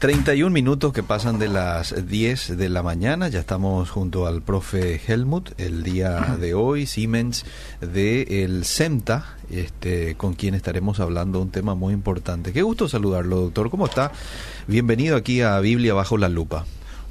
Bien, 31 minutos que pasan de las 10 de la mañana, ya estamos junto al profe Helmut el día de hoy, Siemens de el CEMTA, este, con quien estaremos hablando un tema muy importante. Qué gusto saludarlo, doctor. ¿Cómo está? Bienvenido aquí a Biblia bajo la lupa.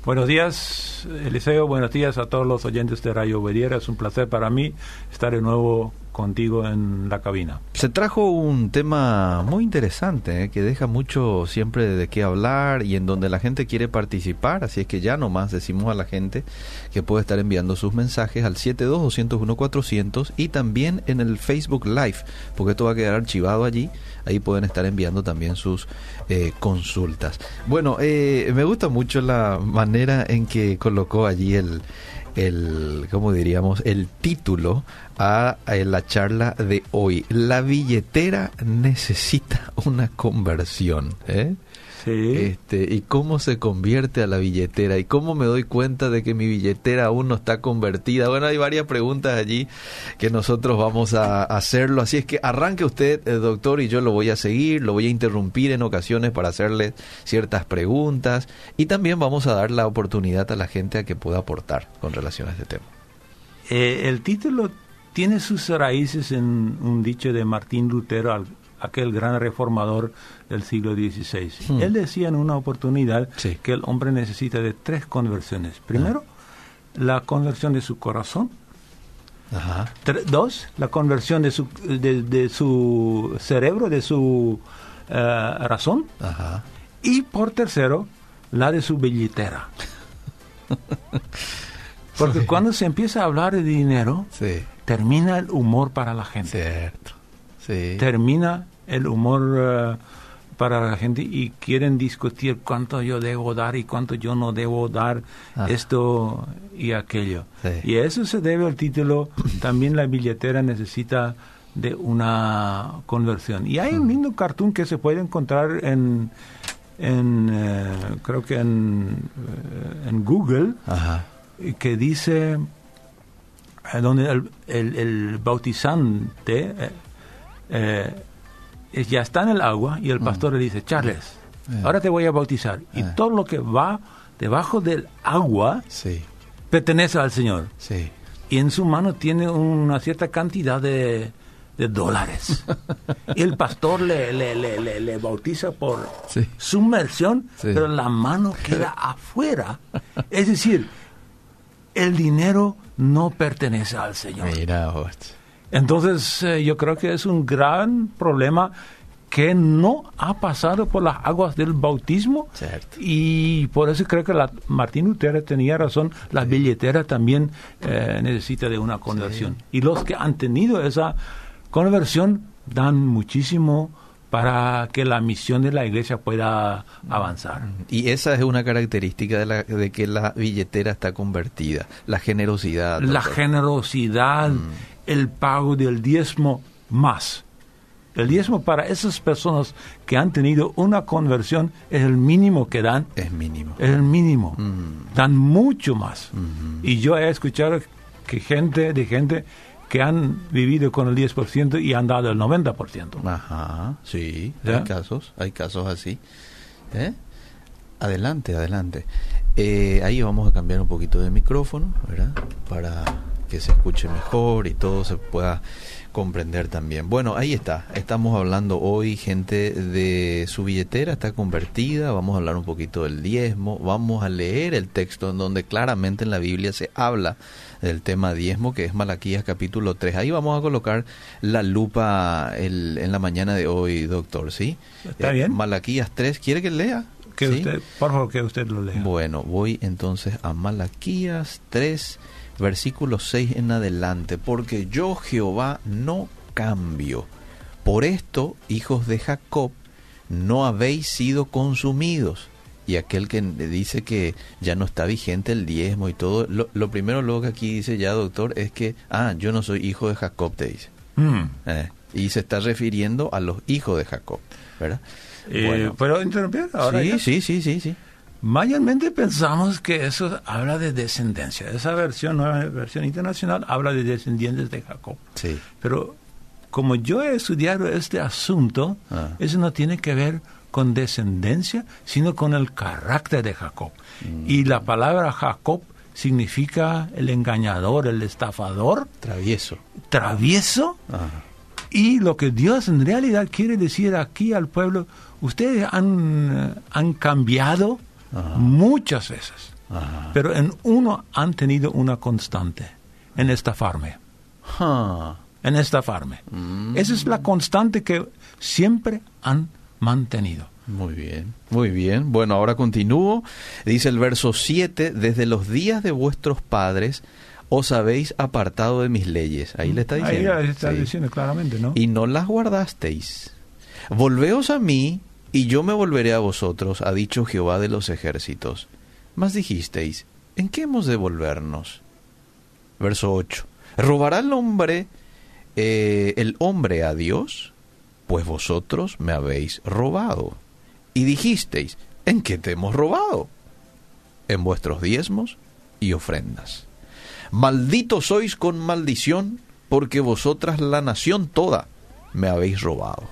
Buenos días, Eliseo. Buenos días a todos los oyentes de Radio Obediera. Es un placer para mí estar de nuevo contigo en la cabina. Se trajo un tema muy interesante ¿eh? que deja mucho siempre de qué hablar y en donde la gente quiere participar, así es que ya nomás decimos a la gente que puede estar enviando sus mensajes al 72-201-400 y también en el Facebook Live, porque esto va a quedar archivado allí, ahí pueden estar enviando también sus eh, consultas. Bueno, eh, me gusta mucho la manera en que colocó allí el el, ¿cómo diríamos? El título a, la charla de hoy. La billetera necesita una conversión. ¿eh? Sí. Este, y cómo se convierte a la billetera y cómo me doy cuenta de que mi billetera aún no está convertida. Bueno, hay varias preguntas allí que nosotros vamos a hacerlo. Así es que arranque usted, eh, doctor, y yo lo voy a seguir, lo voy a interrumpir en ocasiones para hacerle ciertas preguntas y también vamos a dar la oportunidad a la gente a que pueda aportar con relación a este tema. Eh, el título tiene sus raíces en un dicho de Martín Lutero, aquel gran reformador del siglo XVI. Hmm. Él decía en una oportunidad que el hombre necesita de tres conversiones. Primero, la conversión de su corazón. dos, la conversión de su, de, su cerebro, de su eh, razón. Y por tercero, la de su billetera. Porque cuando se empieza a hablar de dinero, termina el humor para la gente. Cierto. Sí. Termina el humor eh, para la gente y quieren discutir cuánto yo debo dar y cuánto yo no debo dar ah. esto y aquello. Y eso se debe al título, también la billetera necesita de una conversión. Y hay un mm. lindo cartoon que se puede encontrar en, en eh, creo que en, eh, en Google, que dice donde el, el, bautizante eh, ya está en el agua y el pastor le dice, Charles, ahora te voy a bautizar. Y todo lo que va debajo del agua pertenece al Señor. Y en su mano tiene una cierta cantidad de, dólares. y el pastor le, le, le, le bautiza por sumersión, pero la mano queda afuera. Es decir, el dinero no pertenece al Señor. Mira, Entonces eh, yo creo que es un gran problema que no ha pasado por las aguas del bautismo. Y por eso creo que la, Martín Lutero tenía razón, la billetera también eh, necesita de una conversión. Y los que han tenido esa conversión dan muchísimo para que la misión de la iglesia pueda avanzar. Y esa es una característica de, la, de que la billetera está convertida, la generosidad. La generosidad, mm. el pago del diezmo más. El diezmo para esas personas que han tenido una conversión es el mínimo que dan. Es mínimo. Es el mínimo. Mm. Dan mucho más. Mm-hmm. Y yo he escuchado que gente, de gente que han vivido con el 10% y han dado el 90%. Ajá, sí, hay casos, hay casos así. ¿Eh? Adelante, adelante. Eh, ahí vamos a cambiar un poquito de micrófono, ¿verdad? Para que se escuche mejor y todo se pueda comprender también. Bueno, ahí está. Estamos hablando hoy, gente, de su billetera está convertida. Vamos a hablar un poquito del diezmo. Vamos a leer el texto en donde claramente en la Biblia se habla del tema diezmo, que es Malaquías capítulo 3. Ahí vamos a colocar la lupa en la mañana de hoy, doctor, ¿sí? Está bien. Malaquías 3, ¿quiere que lea? Que usted, por favor, que usted lo lea. Bueno, voy entonces a Malaquías 3, versículo 6 en adelante. Porque yo, Jehová, no cambio. Por esto, hijos de Jacob, no habéis sido consumidos y aquel que dice que ya no está vigente el diezmo y todo, lo, primero luego que aquí dice ya, doctor, es que, ah, yo no soy hijo de Jacob, te dice. Mm. Eh, y se está refiriendo a los hijos de Jacob, ¿verdad? Eh, ¿Puedo interrumpir ahora? Sí, sí, sí, sí, sí. Mayormente pensamos que eso habla de descendencia. Esa versión, nueva versión internacional, habla de descendientes de Jacob. Sí. Pero como yo he estudiado este asunto, ah. eso no tiene que ver con descendencia, sino con el carácter de Jacob. Y la palabra Jacob significa el engañador, el estafador. Travieso. Travieso. Y lo que Dios en realidad quiere decir aquí al pueblo, ustedes han, han cambiado muchas veces, pero en uno han tenido una constante, en estafarme. En estafarme. Mm. Esa es la constante que siempre han mantenido. Muy bien, muy bien. Bueno, ahora continúo. Dice el verso 7, desde los días de vuestros padres os habéis apartado de mis leyes. Ahí le está diciendo. Ahí está diciendo claramente, ¿no? Y no las guardasteis. Volveos a mí, y yo me volveré a vosotros, ha dicho Jehová de los ejércitos. Mas dijisteis, ¿en qué hemos de volvernos? Verso 8. ¿Robará el hombre, eh, el hombre a Dios? Pues vosotros me habéis robado y dijisteis, ¿en qué te hemos robado? En vuestros diezmos y ofrendas. Malditos sois con maldición, porque vosotras la nación toda me habéis robado.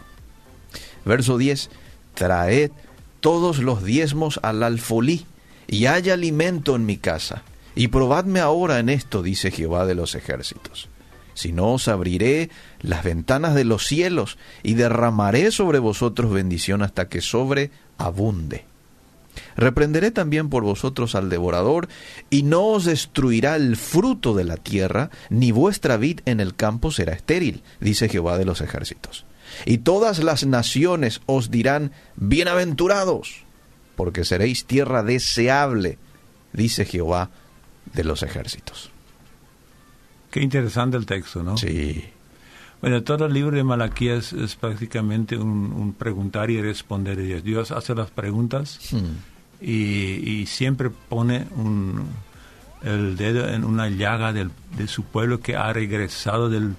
Verso 10. Traed todos los diezmos al alfolí, y haya alimento en mi casa. Y probadme ahora en esto, dice Jehová de los ejércitos. Si no os abriré las ventanas de los cielos y derramaré sobre vosotros bendición hasta que sobreabunde. Reprenderé también por vosotros al devorador, y no os destruirá el fruto de la tierra, ni vuestra vid en el campo será estéril, dice Jehová de los ejércitos. Y todas las naciones os dirán, bienaventurados, porque seréis tierra deseable, dice Jehová de los ejércitos. Qué interesante el texto, ¿no? Sí. Bueno, todo el libro de Malaquías es prácticamente un, preguntar y responder. Dios, Dios hace las preguntas hmm. y, siempre pone un, el dedo en una llaga del, de su pueblo que ha regresado del,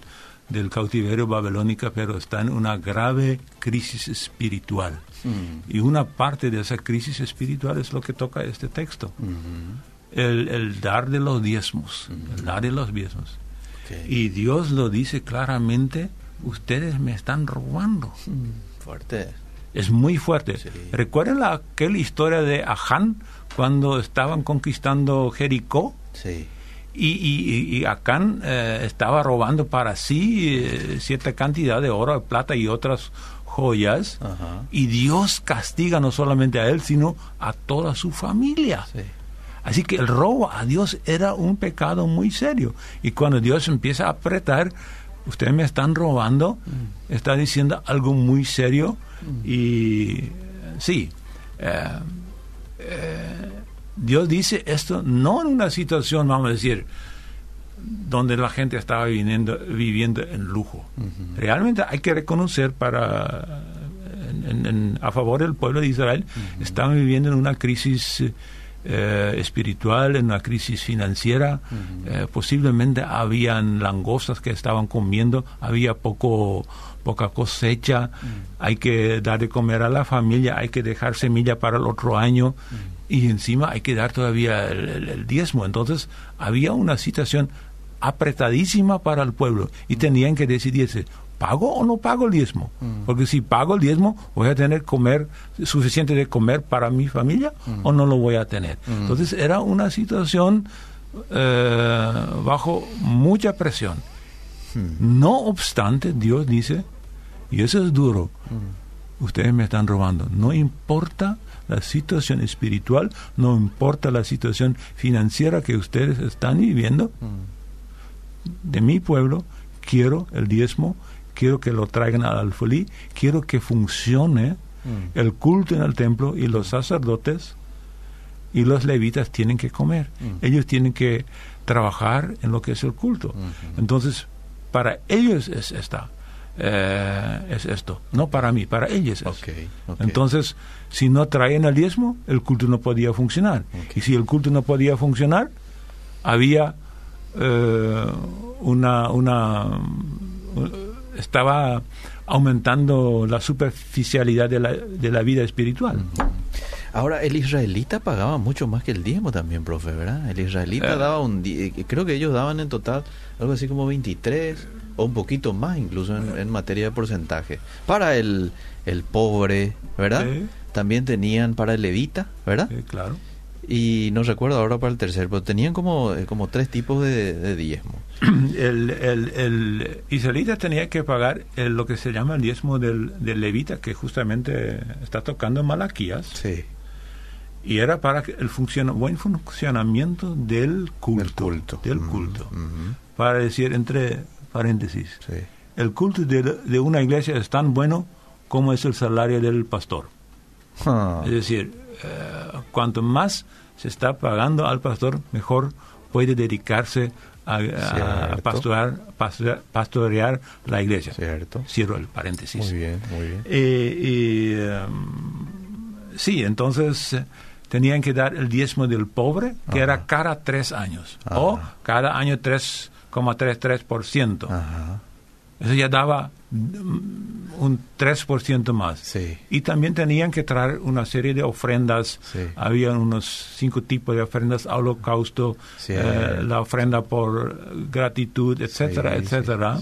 del cautiverio babilónico, pero está en una grave crisis espiritual. Hmm. Y una parte de esa crisis espiritual es lo que toca este texto. Hmm el, dar de los diezmos, el dar de los diezmos. Y Dios lo dice claramente, ustedes me están robando. Mm, fuerte. Es muy fuerte. ¿Recuerdan la, aquella historia de Aján cuando estaban conquistando Jericó? Sí. Y, y, y Acán eh, estaba robando para sí eh, cierta cantidad de oro, plata y otras joyas. Y Dios castiga no solamente a él, sino a toda su familia. Sí. Así que el robo a Dios era un pecado muy serio. Y cuando Dios empieza a apretar, ustedes me están robando, mm. está diciendo algo muy serio. Mm. Y sí, eh, eh, Dios dice esto no en una situación, vamos a decir, donde la gente estaba viviendo, viviendo en lujo. Realmente hay que reconocer para a favor del pueblo de Israel, estaban viviendo en una crisis eh, espiritual, en una crisis financiera, eh, posiblemente habían langostas que estaban comiendo, había poco poca cosecha, hay que dar de comer a la familia, hay que dejar semilla para el otro año y encima hay que dar todavía el, diezmo. Entonces había una situación apretadísima para el pueblo y tenían que decidirse ¿pago o no pago el diezmo? Mm. Porque si pago el diezmo, voy a tener comer suficiente de comer para mi familia mm. o no lo voy a tener. Mm. Entonces era una situación eh, bajo mucha presión. No obstante, Dios dice, y eso es duro, ustedes me están robando. No importa la situación espiritual, no importa la situación financiera que ustedes están viviendo, de mi pueblo, quiero el diezmo quiero que lo traigan al alfolí, quiero que funcione mm. el culto en el templo y los sacerdotes y los levitas tienen que comer. Mm. Ellos tienen que trabajar en lo que es el culto. Entonces, para ellos es esta. Eh, es esto, no para mí, para ellos es. Entonces, si no traen el diezmo, el culto no podía funcionar. Y si el culto no podía funcionar, había eh, una, una estaba aumentando la superficialidad de la, de la vida espiritual. Ahora, el israelita pagaba mucho más que el diezmo también, profe, ¿verdad? El israelita eh. daba un... Creo que ellos daban en total algo así como 23 o un poquito más incluso en, materia de porcentaje. Para el, el pobre, ¿verdad? También tenían para el levita, ¿verdad? claro. Y no recuerdo ahora para el tercer, pero tenían como, eh, como tres tipos de, diezmo. El, el, el, israelita tenía que pagar lo que se llama el diezmo del, del, levita, que justamente está tocando Malaquías. Sí. Y era para el buen funcionamiento del culto. Del culto. Para decir, entre paréntesis, el culto de, una iglesia es tan bueno como es el salario del pastor. Ah. Es decir, eh, cuanto más se está pagando al pastor, mejor puede dedicarse a, pastorear, pastorear, la iglesia. Cierto. Cierro el paréntesis. Muy bien, muy bien. Eh, y, em, sí, entonces tenían que dar el diezmo del pobre, que era cada tres años, o cada año 3,33%. Eso ya daba un 3% más. Sí. Y también tenían que traer una serie de ofrendas. Había unos cinco tipos de ofrendas, holocausto, eh, la ofrenda por gratitud, etcétera, etcétera.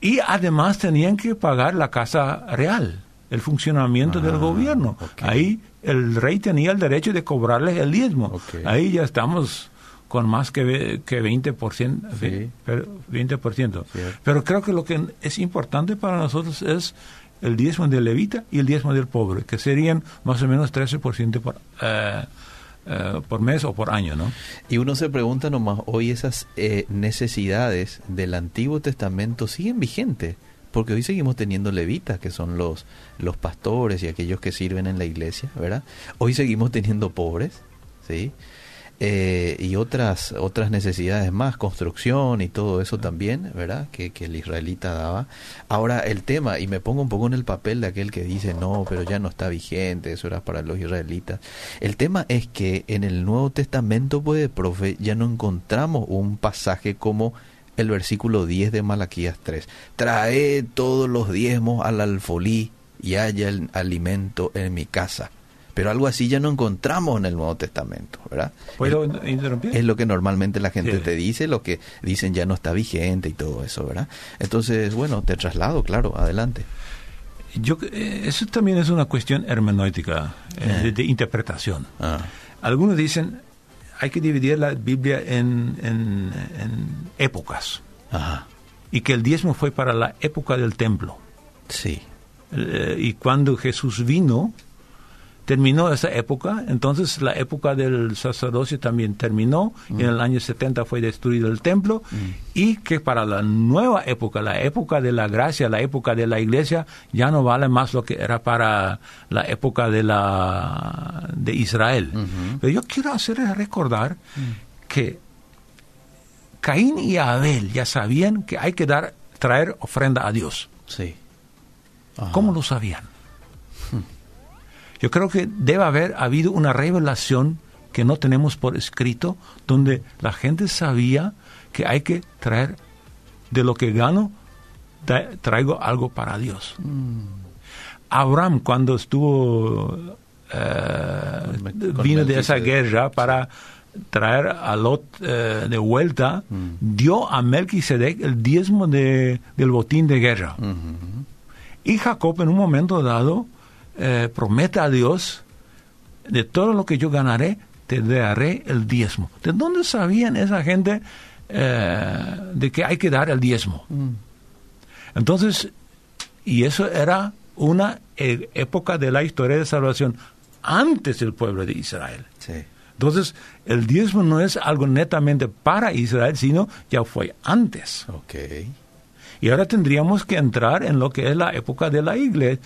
Y además tenían que pagar la casa real, el funcionamiento del ah, gobierno. Ahí el rey tenía el derecho de cobrarles el diezmo. Ahí ya estamos con más que, que 20%. Sí. 20%. Pero creo que lo que es importante para nosotros es el diezmo del levita y el diezmo del pobre, que serían más o menos 13% por, eh, eh, por mes o por año, ¿no? Y uno se pregunta nomás, hoy esas eh, necesidades del Antiguo Testamento siguen vigentes, porque hoy seguimos teniendo levitas, que son los, los pastores y aquellos que sirven en la iglesia, ¿verdad? Hoy seguimos teniendo pobres, ¿sí? Eh, y otras otras necesidades más, construcción y todo eso también, ¿verdad? Que, el israelita daba. Ahora el tema, y me pongo un poco en el papel de aquel que dice, no, pero ya no está vigente, eso era para los israelitas. El tema es que en el Nuevo Testamento, pues, profe, ya no encontramos un pasaje como el versículo 10 de Malaquías 3. Trae todos los diezmos al alfolí y haya el alimento en mi casa pero algo así ya no encontramos en el Nuevo Testamento, ¿verdad? ¿Puedo interrumpir? Es lo que normalmente la gente te dice, lo que dicen ya no está vigente y todo eso, ¿verdad? Entonces, bueno, te traslado, claro, adelante. Yo, eh, eso también es una cuestión hermenéutica, eh, de, interpretación. Ah. Algunos dicen, hay que dividir la Biblia en, en, épocas. Y que el diezmo fue para la época del templo. Sí. Eh, y cuando Jesús vino, terminó esa época, entonces la época del sacerdocio también terminó, en el año 70 fue destruido el templo, y que para la nueva época, la época de la gracia, la época de la iglesia, ya no vale más lo que era para la época de, la, de Israel. Pero yo quiero hacer recordar que Caín y Abel ya sabían que hay que dar, traer ofrenda a Dios. Sí. ¿Cómo lo sabían? Yo creo que debe haber habido una revelación que no tenemos por escrito, donde la gente sabía que hay que traer de lo que gano, traigo algo para Dios. Mm. Abraham, cuando estuvo, eh, vino de esa guerra para traer a Lot eh, de vuelta, mm. dio a Melquisedec el diezmo de, del botín de guerra. Mm-hmm. Y Jacob en un momento dado eh, promete a Dios, de todo lo que yo ganaré, te daré el diezmo. ¿De dónde sabían esa gente eh, de que hay que dar el diezmo? Mm. Entonces, y eso era una e, época de la historia de salvación antes del pueblo de Israel. Entonces, el diezmo no es algo netamente para Israel, sino ya fue antes. Okay. Y ahora tendríamos que entrar en lo que es la época de la iglesia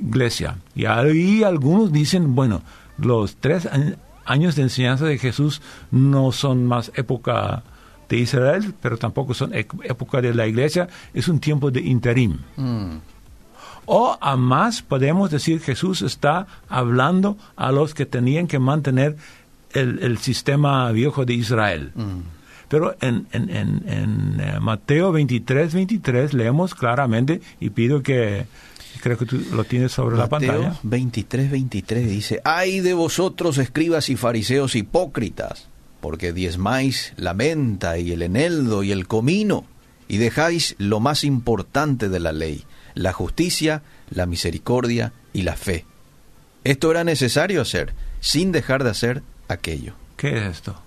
iglesia. Y ahí algunos dicen, bueno, los tres años de enseñanza de Jesús no son más época de Israel, pero tampoco son época de la iglesia, es un tiempo de interim. Mm. O a más podemos decir Jesús está hablando a los que tenían que mantener el, sistema viejo de Israel. Mm. Pero en, en, en, en, eh, Mateo 23, 23 leemos claramente y pido que Creo que tú lo tienes sobre la pantalla. 23, 23 dice, ay de vosotros escribas y fariseos hipócritas, porque diezmáis la menta y el eneldo y el comino, y dejáis lo más importante de la ley, la justicia, la misericordia y la fe. Esto era necesario hacer, sin dejar de hacer aquello. ¿Qué es esto?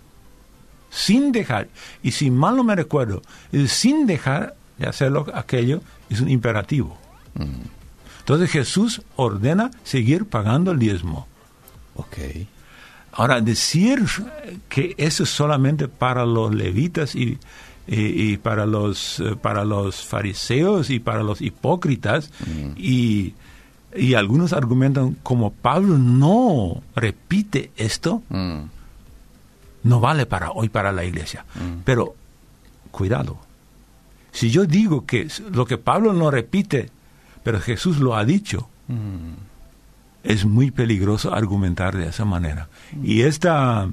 Sin dejar, y si mal no me recuerdo, el sin dejar de hacerlo aquello es un imperativo. Mm. Entonces Jesús ordena seguir pagando el diezmo. Ok. Ahora, decir que eso es solamente para los levitas y, y, para, los, eh, para los fariseos y para los hipócritas, mm. y, y, algunos argumentan como Pablo no repite esto, mm. no vale para hoy para la iglesia. Mm. Pero, cuidado, si yo digo que lo que Pablo no repite, pero Jesús lo ha dicho, es muy peligroso argumentar de esa manera. Y esta,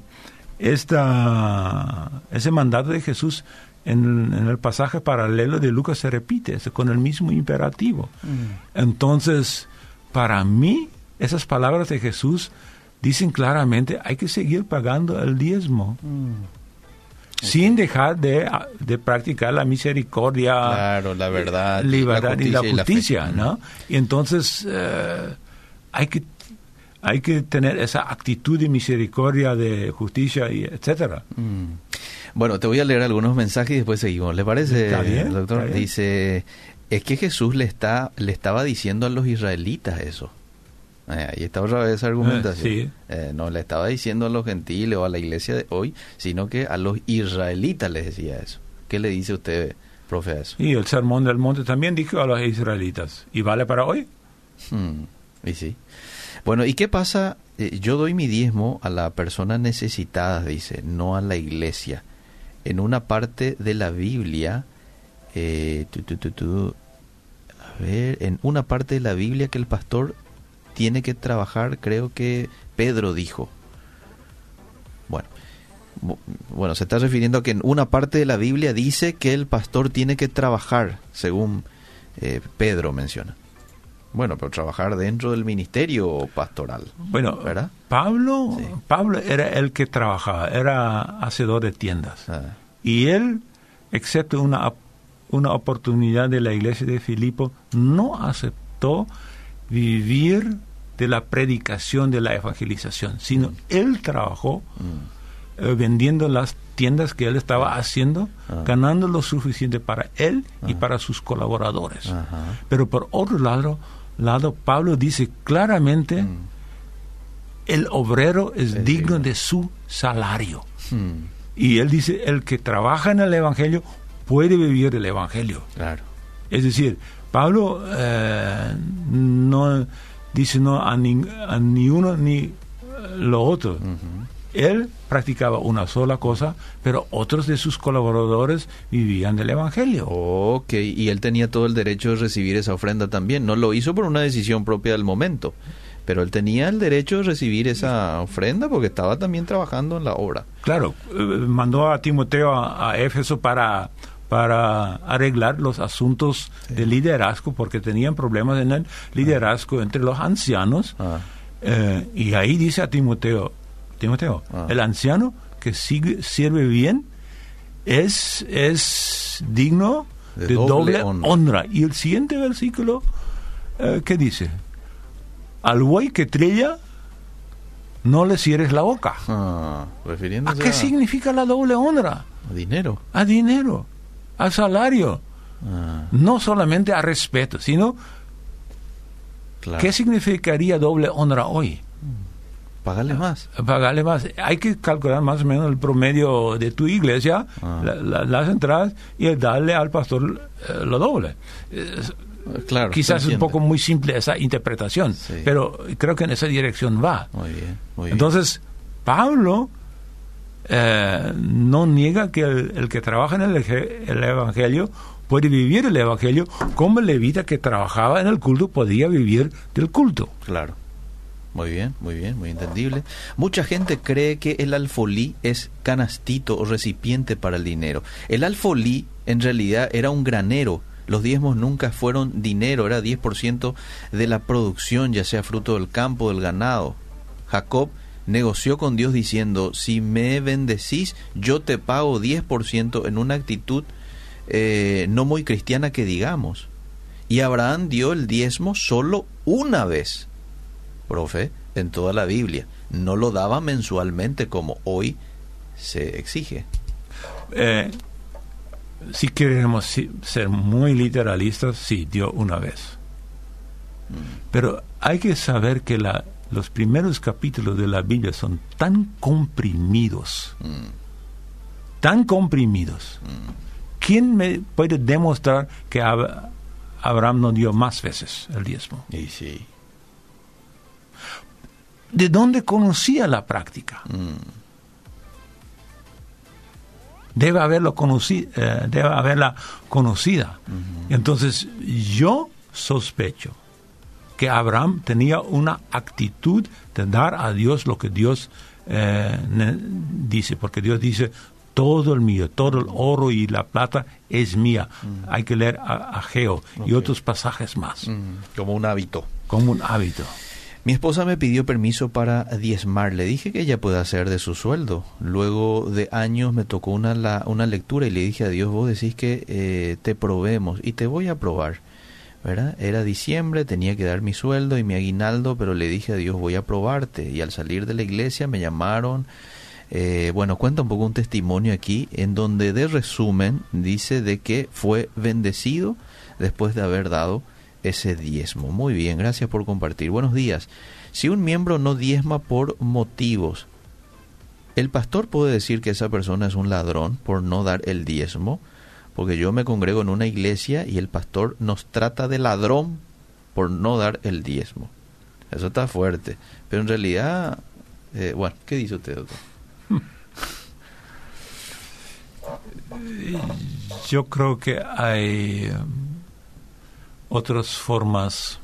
esta, ese mandato de Jesús en, el pasaje paralelo de Lucas se repite con el mismo imperativo. Mm. Entonces, para mí, esas palabras de Jesús dicen claramente, hay que seguir pagando el diezmo. Mm. Sin dejar de, de, practicar la misericordia, claro, la verdad, libertad y la justicia, ¿no? Y entonces eh, hay que hay que tener esa actitud de misericordia, de justicia, y etcétera. Mm. Bueno, te voy a leer algunos mensajes y después seguimos. ¿Le parece, doctor? Dice, es que Jesús le, está, le estaba diciendo a los israelitas eso. Eh, ahí está otra vez esa argumentación. Eh, no le estaba diciendo a los gentiles o a la iglesia de hoy, sino que a los israelitas les decía eso. ¿Qué le dice usted, profe, a eso? Y el sermón del monte también dijo a los israelitas. ¿Y vale para hoy? Hmm, y sí. Bueno, ¿y qué pasa? Eh, yo doy mi diezmo a la persona necesitada, dice, no a la iglesia en una parte de la Biblia, eh, a ver, en una parte de la Biblia que el pastor tiene que trabajar, creo que Pedro dijo. Bueno, bueno, se está refiriendo a que en una parte de la Biblia dice que el pastor tiene que trabajar, según eh, Pedro menciona. Bueno, pero trabajar dentro del ministerio pastoral. Bueno, ¿verdad? Pablo, Pablo era el que trabajaba, era hacedor de tiendas. Ah. Y él, excepto una, una oportunidad de la iglesia de Filipo, no aceptó vivir de la predicación, de la evangelización, sino mm. él trabajó mm. eh, vendiendo las tiendas que él estaba ah. haciendo, ah. ganando lo suficiente para él y para sus colaboradores. Pero por otro lado, lado, Pablo dice claramente, mm. el obrero es digno de su salario. Y él dice, el que trabaja en el Evangelio puede vivir del Evangelio. Claro. Es decir, Pablo eh, no dice no a ni, ni uno ni lo otro. Él practicaba una sola cosa, pero otros de sus colaboradores vivían del Evangelio. Ok, y él tenía todo el derecho de recibir esa ofrenda también. No lo hizo por una decisión propia del momento, pero él tenía el derecho de recibir esa ofrenda porque estaba también trabajando en la obra. Claro, eh, mandó a Timoteo a, Éfeso para para arreglar los asuntos de liderazgo, porque tenían problemas en el liderazgo entre los ancianos. Ah. Eh, y ahí dice a Timoteo, Timoteo, ah. el anciano que sigue, sirve bien es, es digno de, doble, honra. Y el siguiente versículo, eh, ¿qué dice? Al buey que trilla, no le cierres la boca. Ah, ¿A qué significa la doble honra? A dinero. A dinero, a salario. Ah. No solamente a respeto, sino ¿qué significaría doble honra hoy? Pagarle más. Pagarle más. Hay que calcular más o menos el promedio de tu iglesia, ah. las entradas, y darle al pastor eh, lo doble. Claro, Quizás es un poco muy simple esa interpretación, pero creo que en esa dirección va. Muy bien, Entonces, Pablo eh, no niega que el, que trabaja en el, el, Evangelio puede vivir el Evangelio como el levita que trabajaba en el culto podía vivir del culto. Claro. Muy bien, muy bien, muy entendible. Mucha gente cree que el alfolí es canastito o recipiente para el dinero. El alfolí en realidad era un granero. Los diezmos nunca fueron dinero, era 10% de la producción, ya sea fruto del campo, del ganado. Jacob negoció con Dios diciendo, si me bendecís, yo te pago 10% en una actitud eh, no muy cristiana que digamos. Y Abraham dio el diezmo solo una vez, profe, en toda la Biblia. No lo daba mensualmente como hoy se exige. Eh, si queremos ser muy literalistas, sí, dio una vez. Mm. Pero hay que saber que la, los primeros capítulos de la Biblia son tan comprimidos, mm. tan comprimidos. Mm. ¿Quién me puede demostrar que Abraham no dio más veces el diezmo. Y sí. ¿De dónde conocía la práctica? Mm. Debe, haberlo conocido, eh, debe haberla conocida. Entonces, yo sospecho que Abraham tenía una actitud de dar a Dios lo que Dios eh, dice, porque Dios dice, todo el mío, todo el oro y la plata es mía. Mm. Hay que leer a, Geo y otros pasajes más. Mm. Como un hábito. Como un hábito. Mi esposa me pidió permiso para diezmar. Le dije que ella puede hacer de su sueldo. Luego de años me tocó una, la, una lectura y le dije a Dios, vos decís que eh, te probemos y te voy a probar. Era diciembre, tenía que dar mi sueldo y mi aguinaldo, pero le dije a Dios, voy a probarte. Y al salir de la iglesia me llamaron eh, bueno, cuenta un poco un testimonio aquí en donde de resumen dice de que fue bendecido después de haber dado ese diezmo. Muy bien, gracias por compartir. Buenos días. Si un miembro no diezma por motivos, ¿el pastor puede decir que esa persona es un ladrón por no dar el diezmo? Porque yo me congrego en una iglesia y el pastor nos trata de ladrón por no dar el diezmo. Eso está fuerte. Pero en realidad, eh, bueno, ¿qué dice usted, doctor? Yo creo que hay um, otras formas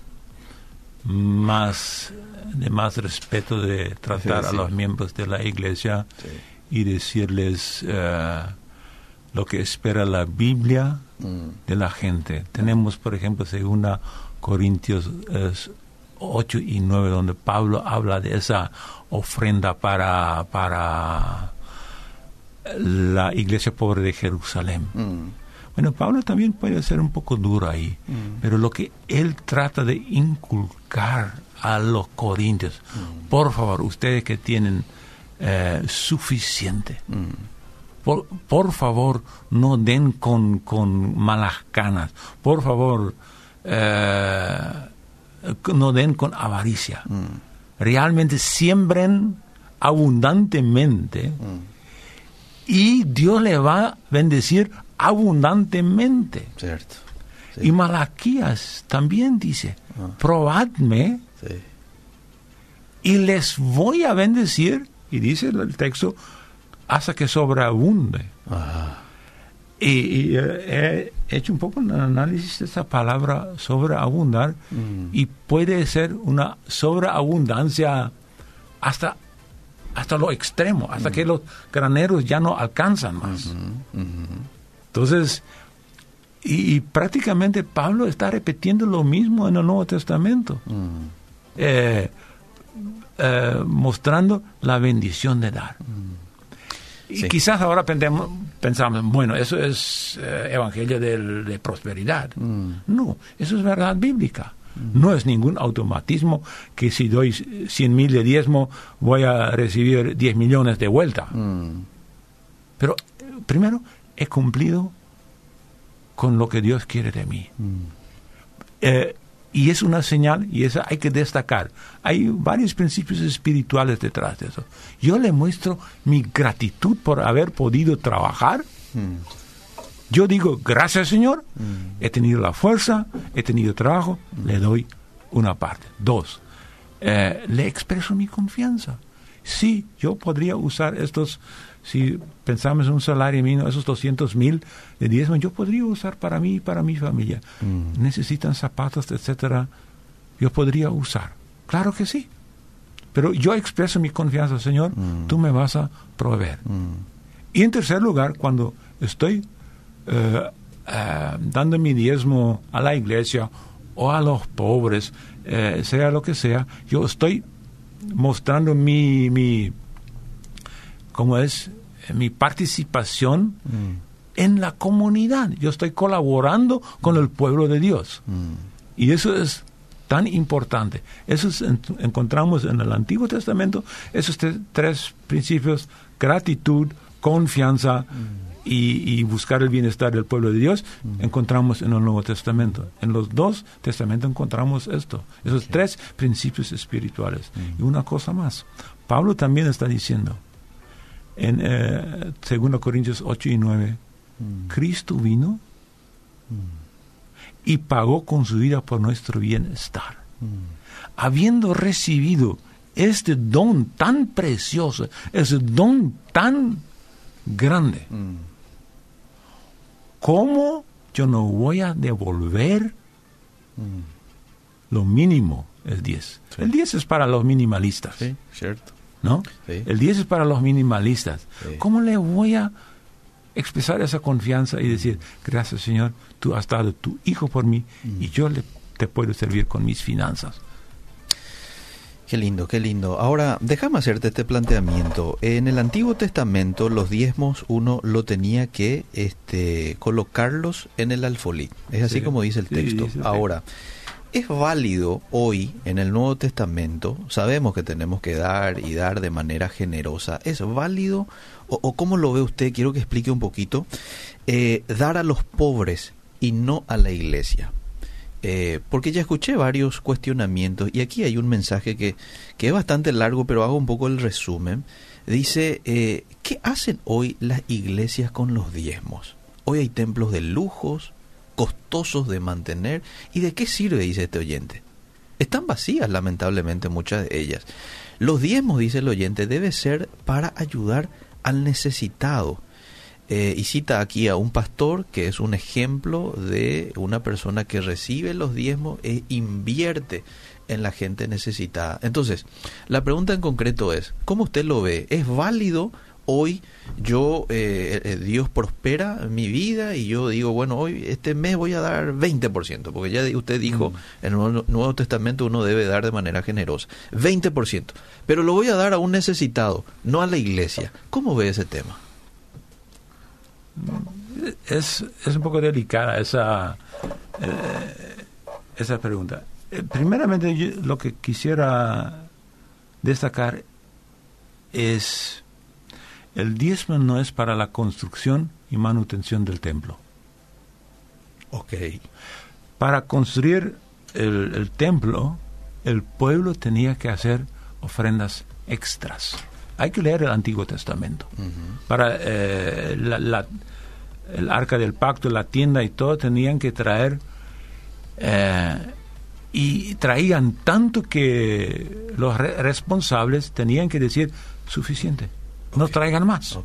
más de más respeto de tratar a los miembros de la iglesia y decirles uh, lo que espera la Biblia mm. de la gente. Tenemos, por ejemplo, segunda Corintios 8 y 9, donde Pablo habla de esa ofrenda para, para la iglesia pobre de Jerusalén. Mm. Bueno, Pablo también puede ser un poco duro ahí, mm. pero lo que él trata de inculcar a los corintios, mm. por favor, ustedes que tienen eh, suficiente, por, por, favor, no den con, con malas canas, por favor, eh, no den con avaricia. Realmente siembren abundantemente y Dios le va a bendecir abundantemente. Cierto. Y Malaquías también dice, ah. probadme y les voy a bendecir, y dice el texto, hasta que sobreabunde. Y, eh, he hecho un poco un análisis de esa palabra sobreabundar mm. y puede ser una sobreabundancia hasta hasta lo extremo, hasta que los graneros ya no alcanzan más. Entonces, y, prácticamente Pablo está repitiendo lo mismo en el Nuevo Testamento, eh, eh, mostrando la bendición de dar. Y quizás ahora pensamos, bueno, eso es eh, evangelio de, prosperidad. No, eso es verdad bíblica. No es ningún automatismo que si doy 100 mil de diezmo voy a recibir 10 millones de vuelta. Mm. Pero primero he cumplido con lo que Dios quiere de mí. Mm. Eh, y es una señal y esa hay que destacar. Hay varios principios espirituales detrás de eso. Yo le muestro mi gratitud por haber podido trabajar. Mm yo digo, gracias Señor, mm. he tenido la fuerza, he tenido trabajo, le doy una parte. Dos, eh, le expreso mi confianza. Sí, yo podría usar estos, si pensamos en un salario mínimo, esos 200 mil de diezmo, yo podría usar para mí y para mi familia. Mm. Necesitan zapatos, etcétera. Yo podría usar. Claro que sí. Pero yo expreso mi confianza, Señor, mm. tú me vas a proveer. Y en tercer lugar, cuando estoy eh, eh, dando mi diezmo a la iglesia o a los pobres, eh, sea lo que sea, yo estoy mostrando mi, mi ¿cómo es? Mi participación mm. en la comunidad. Yo estoy colaborando con el pueblo de Dios. Mm. Y eso es tan importante. Eso encontramos en el Antiguo Testamento, esos tres principios, gratitud, confianza y, buscar el bienestar del pueblo de Dios, encontramos en el Nuevo Testamento. En los dos testamentos encontramos esto, esos tres principios espirituales. Y una cosa más, Pablo también está diciendo en eh, 2 Corintios 8 y 9, Cristo vino y pagó con su vida por nuestro bienestar. Habiendo recibido este don tan precioso, ese don tan grande, ¿cómo yo no voy a devolver lo mínimo? El 10. El 10 es para los minimalistas. Sí, cierto. ¿No? El 10 es para los minimalistas. ¿Cómo le voy a expresar esa confianza y decir, gracias Señor, tú has dado tu hijo por mí y yo le, te puedo servir con mis finanzas. Qué lindo, qué lindo. Ahora, déjame hacerte este planteamiento. En el Antiguo Testamento, los diezmos uno lo tenía que este, colocarlos en el alfolí. Es así como dice el texto. Ahora, ¿es válido hoy en el Nuevo Testamento? Sabemos que tenemos que dar y dar de manera generosa. ¿Es válido o, cómo lo ve usted? Quiero que explique un poquito. Eh, dar a los pobres y no a la iglesia. Eh, porque ya escuché varios cuestionamientos y aquí hay un mensaje que, que es bastante largo, pero hago un poco el resumen. Dice, eh, ¿qué hacen hoy las iglesias con los diezmos? Hoy hay templos de lujos, costosos de mantener. ¿Y de qué sirve? Dice este oyente. Están vacías, lamentablemente, muchas de ellas. Los diezmos, dice el oyente, debe ser para ayudar al necesitado. Eh, y cita aquí a un pastor que es un ejemplo de una persona que recibe los diezmos e invierte en la gente necesitada. Entonces, la pregunta en concreto es, ¿cómo usted lo ve? ¿Es válido hoy yo, eh, eh, Dios prospera mi vida y yo digo, bueno, hoy este mes voy a dar 20%, porque ya usted dijo, mm. en el Nuevo Testamento uno debe dar de manera generosa, 20%, pero lo voy a dar a un necesitado, no a la iglesia. ¿Cómo ve ese tema? Es, es un poco delicada esa, eh, esa pregunta. primeramente, lo que quisiera destacar es el diezmo no es para la construcción y manutención del templo. Ok. Para construir el, templo, el pueblo tenía que hacer ofrendas extras. Hay que leer el Antiguo Testamento. Para eh, el arca del pacto, la tienda y todo, tenían que traer eh, y traían tanto que los responsables tenían que decir suficiente no traigan más.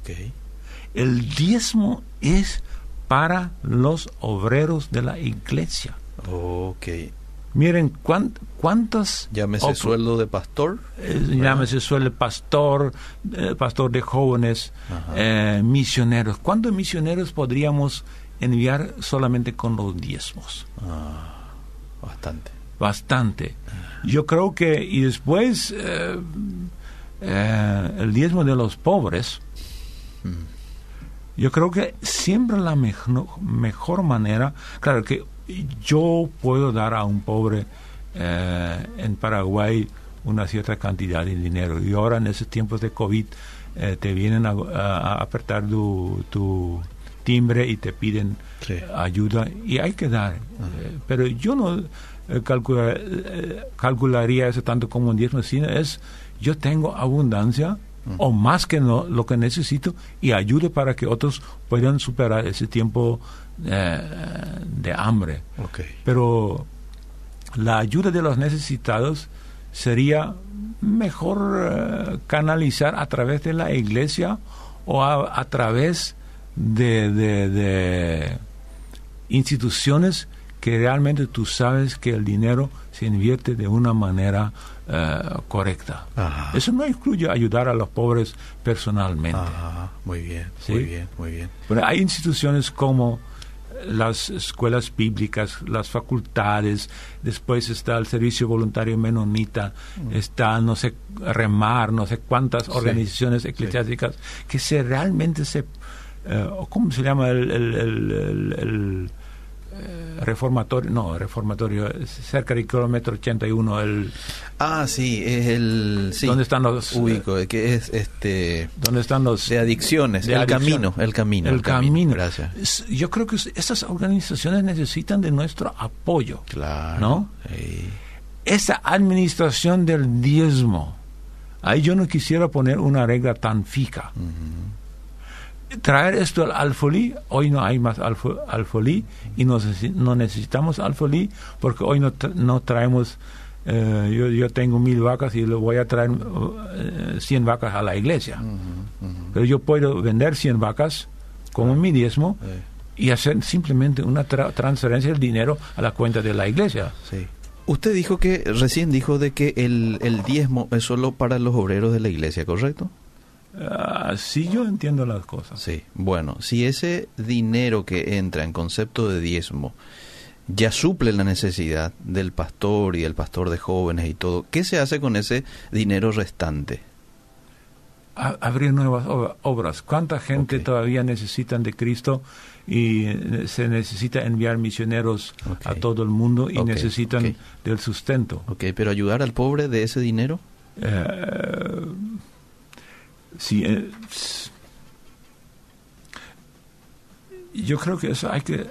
El diezmo es para los obreros de la iglesia. Ok. Miren cuánt, cuántas... Llámese sueldo de pastor. Eh, llámese sueldo de pastor, eh, pastor de jóvenes, eh, misioneros. ¿Cuántos misioneros podríamos enviar solamente con los diezmos? Ah, bastante. Bastante. Yo creo que, y después eh, el diezmo de los pobres, yo creo que siempre la mejor, manera, claro que yo puedo dar a un pobre eh, en Paraguay una cierta cantidad de dinero. Y ahora en esos tiempos de COVID eh, te vienen a, apretar tu, timbre y te piden ayuda y hay que dar. pero yo no calcularía eso tanto como un diezmo, sino es yo tengo abundancia o más que no, lo que necesito y ayude para que otros puedan superar ese tiempo eh, de hambre. Pero la ayuda de los necesitados sería mejor eh, canalizar a través de la iglesia o a, través de, de instituciones que realmente tú sabes que el dinero se invierte de una manera eh, correcta. Eso no incluye ayudar a los pobres personalmente. Muy bien, muy bien, muy bien. Pero hay instituciones como las escuelas bíblicas, las facultades, después está el servicio voluntario menonita, mm. está, no sé, remar, no sé cuántas organizaciones eclesiásticas que se realmente se eh, ¿cómo se llama el, el, eh, reformatorio? No, reformatorio, cerca del kilómetro 81, el... Ah, sí, es el... Sí, ¿Dónde están los... Ubico, que es este... ¿Dónde están los... De adicciones, el camino, el camino. El, camino. Gracias. Yo creo que esas organizaciones necesitan de nuestro apoyo. Claro. ¿No? Esa administración del diezmo, ahí yo no quisiera poner una regla tan fija traer esto al alfolí, hoy no hay más alfolí y no, no necesitamos alfolí porque hoy no, no traemos, eh, yo, yo tengo mil vacas y le voy a traer uh, cien vacas a la iglesia. Pero yo puedo vender cien vacas como mi diezmo y hacer simplemente una transferencia del dinero a la cuenta de la iglesia. Sí. Usted dijo que, recién dijo de que el, el diezmo es solo para los obreros de la iglesia, ¿correcto? Así yo entiendo las cosas. Sí, bueno, si ese dinero que entra en concepto de diezmo ya suple la necesidad del pastor y el pastor de jóvenes y todo, ¿qué se hace con ese dinero restante? abrir nuevas obras. ¿Cuánta gente todavía necesitan de Cristo y eh, se necesita enviar misioneros a todo el mundo y necesitan del sustento? Ok, pero ayudar al pobre de ese dinero? Eh, Sí, eh, yo creo que eso hay que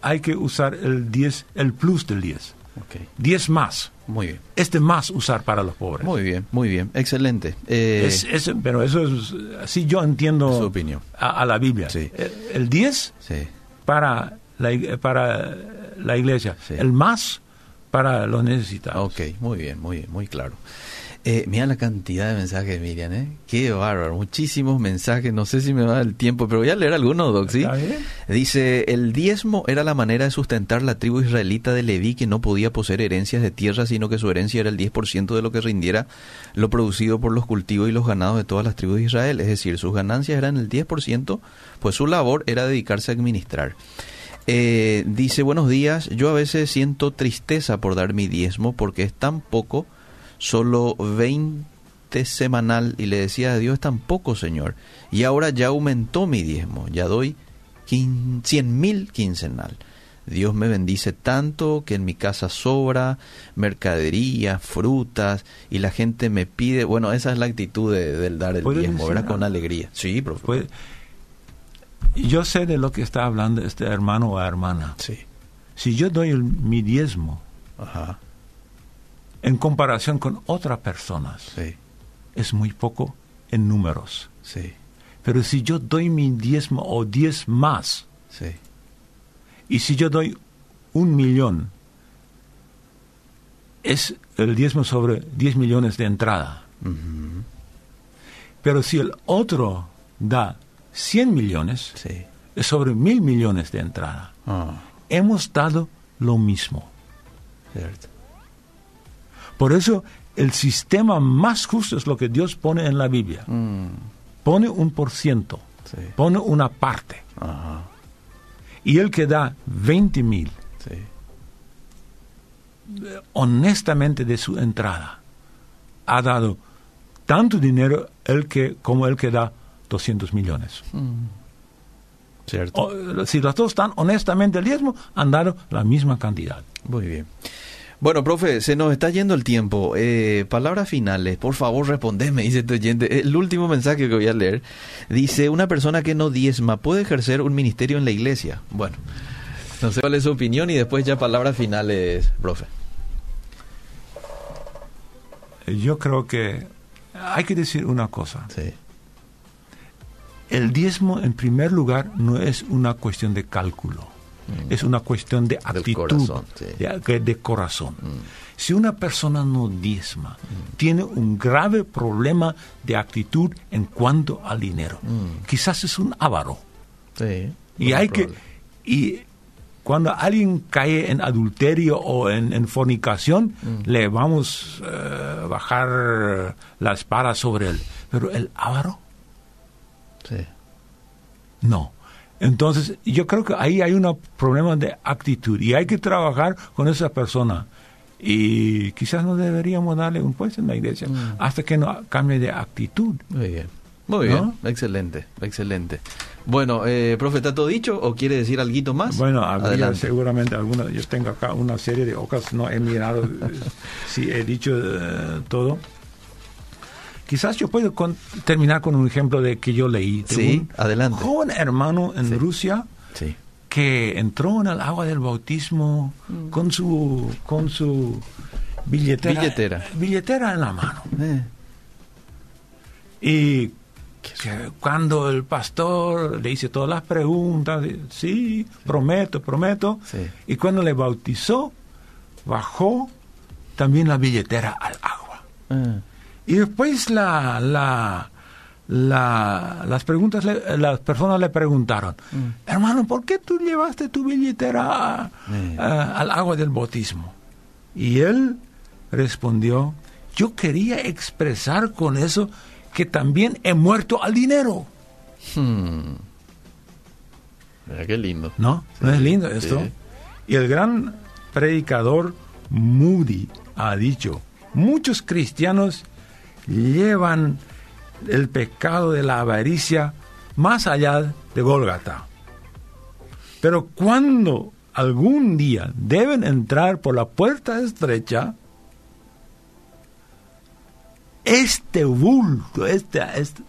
hay que usar el 10, el plus del 10. Okay. 10 más. Muy bien. Este más usar para los pobres. Muy bien, muy bien. Excelente. Eh, pero eso es, así yo entiendo su opinión. A, la Biblia. Sí. El, 10 sí. para, la, para la iglesia. El más para los necesitados. Ok, muy bien, muy bien, muy claro. Eh, mira la cantidad de mensajes, Miriam, ¿eh? Qué bárbaro, muchísimos mensajes, no sé si me va el tiempo, pero voy a leer algunos, Doc, ¿sí? Dice, el diezmo era la manera de sustentar la tribu israelita de Leví que no podía poseer herencias de tierra, sino que su herencia era el 10% de lo que rindiera lo producido por los cultivos y los ganados de todas las tribus de Israel, es decir, sus ganancias eran el 10%, pues su labor era dedicarse a administrar. Eh, dice, buenos días, yo a veces siento tristeza por dar mi diezmo porque es tan poco solo 20 semanal y le decía a Dios es tan poco, Señor. Y ahora ya aumentó mi diezmo, ya doy 100 mil quincenal. Dios me bendice tanto que en mi casa sobra mercadería, frutas y la gente me pide, bueno, esa es la actitud del dar el diezmo, ¿verdad? Con alegría. Sí, profe. Yo sé de lo que está hablando este hermano o hermana. Sí. Si yo doy mi diezmo, Ajá en comparación con otras personas, es muy poco en números. Sí. Pero si yo doy mi diezmo o diez más, y si yo doy un millón, es el diezmo sobre diez millones de entrada. Pero si el otro da cien millones, es sobre mil millones de entrada. Ah. Hemos dado lo mismo. Cierto. Por eso el sistema más justo es lo que Dios pone en la Biblia. Mm. Pone un por ciento, pone una parte. Y el que da 20 mil, honestamente de su entrada, ha dado tanto dinero el que, como el que da 200 millones. Mm. Cierto. si los dos están honestamente el diezmo, han dado la misma cantidad. Muy bien. Bueno, profe, se nos está yendo el tiempo. Eh, palabras finales, por favor respondeme, dice tu oyente. El último mensaje que voy a leer dice, una persona que no diezma puede ejercer un ministerio en la iglesia. Bueno, no sé cuál es su opinión y después ya palabras finales, profe. Yo creo que hay que decir una cosa. Sí. El diezmo, en primer lugar, no es una cuestión de cálculo Mm. Es una cuestión de actitud, de, corazón. Mm. Si una persona no diezma, mm. tiene un grave problema de actitud en cuanto al dinero. Quizás es un avaro. y hay que y cuando alguien cae en adulterio o en, fornicación, le vamos a eh, bajar la espada sobre él. Pero el avaro, no. Entonces, yo creo que ahí hay un problema de actitud y hay que trabajar con esa persona. Y quizás no deberíamos darle un puesto en la iglesia mm. hasta que no cambie de actitud. Muy bien. Muy bien, excelente, excelente. Bueno, eh, profe, ¿está todo dicho o quiere decir algo más? Bueno, habría seguramente alguna, yo tengo acá una serie de hojas, no he mirado si he dicho eh, todo. Quizás yo puedo terminar con un ejemplo de que yo leí. De sí, un adelante. joven hermano en Rusia que entró en el agua del bautismo mm. con su con su billetera, billetera, billetera en la mano. Eh. Y que cuando el pastor le hizo todas las preguntas, sí, prometo, prometo, y cuando le bautizó, bajó también la billetera al agua. Ah. Y después la, la, la, las preguntas, las personas le preguntaron, mm. hermano, ¿por qué tú llevaste tu billetera al agua del bautismo? Y él respondió, yo quería expresar con eso que también he muerto al dinero. Hmm. Mira qué lindo. ¿No? ¿No es lindo esto? Y el gran predicador Moody ha dicho, muchos cristianos llevan el pecado de la avaricia más allá de Golgata. Pero cuando algún día deben entrar por la puerta estrecha, este bulto, este, este,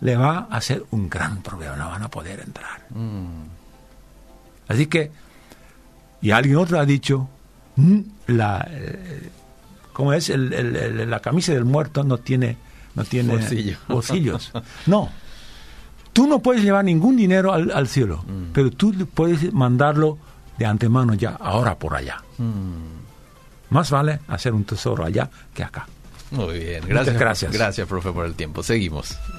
le va a hacer un gran problema, no van a poder entrar. Mm. Así que, y alguien otro ha dicho, mm, la, eh, como es la camisa del muerto no tiene, no tiene bolsillos. No, tú no puedes llevar ningún dinero al, cielo, mm. pero tú puedes mandarlo de antemano ya, ahora por allá. Más vale hacer un tesoro allá que acá. Muy bien, gracias. gracias. Gracias, profe, por el tiempo. Seguimos.